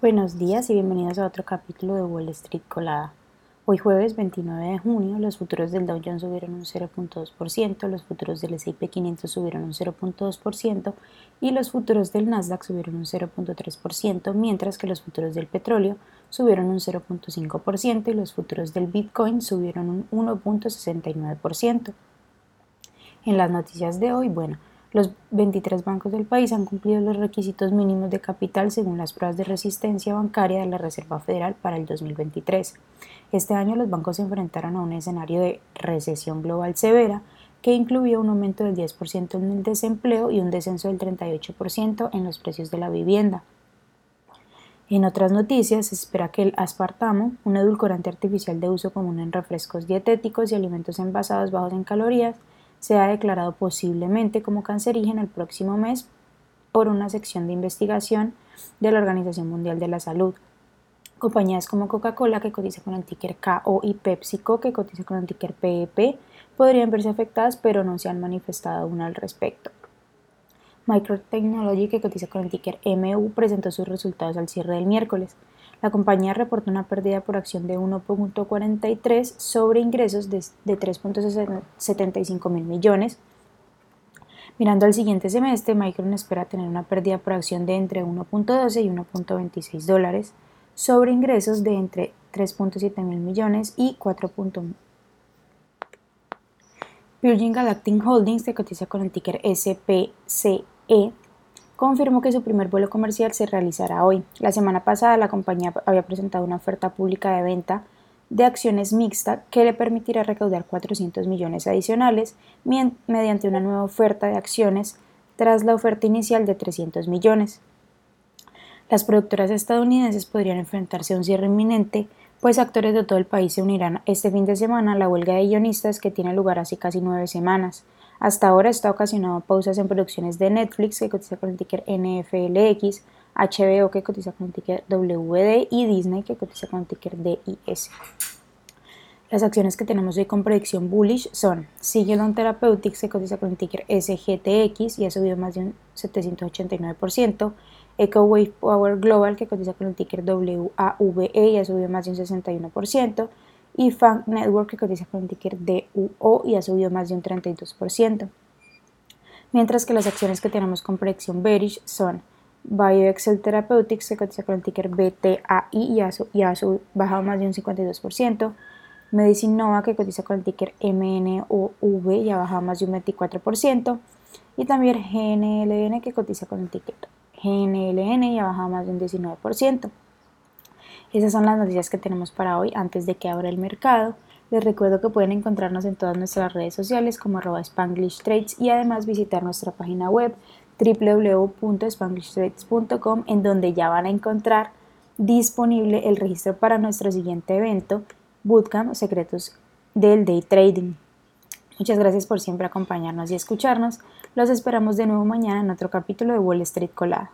Buenos días y bienvenidos a otro capítulo de Wall Street Colada. Hoy jueves 29 de junio los futuros del Dow Jones subieron un 0.2%, los futuros del S&P 500 subieron un 0.2% y los futuros del Nasdaq subieron un 0.3%, mientras que los futuros del petróleo subieron un 0.5% y los futuros del Bitcoin subieron un 1.69%. En las noticias de hoy, bueno, los 23 bancos del país han cumplido los requisitos mínimos de capital según las pruebas de resistencia bancaria de la Reserva Federal para el 2023. Este año los bancos se enfrentaron a un escenario de recesión global severa que incluía un aumento del 10% en el desempleo y un descenso del 38% en los precios de la vivienda. En otras noticias, se espera que el aspartamo, un edulcorante artificial de uso común en refrescos dietéticos y alimentos envasados bajos en calorías, sea declarado posiblemente como cancerígeno el próximo mes por una sección de investigación de la Organización Mundial de la Salud. Compañías como Coca-Cola, que cotiza con el ticker KO, y PepsiCo, que cotiza con el ticker PEP, podrían verse afectadas, pero no se han manifestado aún al respecto. Microtechnology, que cotiza con el ticker MU, presentó sus resultados al cierre del miércoles. La compañía reportó una pérdida por acción de 1.43 sobre ingresos de, 3.75 mil millones. Mirando al siguiente semestre, Micron espera tener una pérdida por acción de entre 1.12 y 1.26 dólares sobre ingresos de entre 3.7 mil millones y 4. Virgin Galactic Holdings se cotiza con el ticker SPCE confirmó que su primer vuelo comercial se realizará hoy. La semana pasada la compañía había presentado una oferta pública de venta de acciones mixta que le permitirá recaudar 400 millones adicionales mediante una nueva oferta de acciones tras la oferta inicial de 300 millones. Las productoras estadounidenses podrían enfrentarse a un cierre inminente, pues actores de todo el país se unirán este fin de semana a la huelga de guionistas que tiene lugar hace casi nueve semanas. Hasta ahora está ocasionado pausas en producciones de Netflix, que cotiza con el ticker NFLX, HBO, que cotiza con el ticker WD, y Disney, que cotiza con el ticker DIS. Las acciones que tenemos hoy con predicción bullish son Sigilon Therapeutics, que cotiza con el ticker SGTX y ha subido más de un 789%, EcoWave Power Global, que cotiza con el ticker WAVE y ha subido más de un 61%, y Funk Network que cotiza con el ticker DUO y ha subido más de un 32%. Mientras que las acciones que tenemos con predicción bearish son BioExcel Therapeutics que cotiza con el ticker BTAI y ha, y ha bajado más de un 52%. Medicine Nova que cotiza con el ticker MNOV y ha bajado más de un 24%. Y también GNLN que cotiza con el ticker GNLN y ha bajado más de un 19%. Esas son las noticias que tenemos para hoy antes de que abra el mercado. Les recuerdo que pueden encontrarnos en todas nuestras redes sociales como arroba Spanglish Trades y además visitar nuestra página web www.spanglishtrades.com en donde ya van a encontrar disponible el registro para nuestro siguiente evento, Bootcamp Secretos del Day Trading. Muchas gracias por siempre acompañarnos y escucharnos. Los esperamos de nuevo mañana en otro capítulo de Wall Street Colada.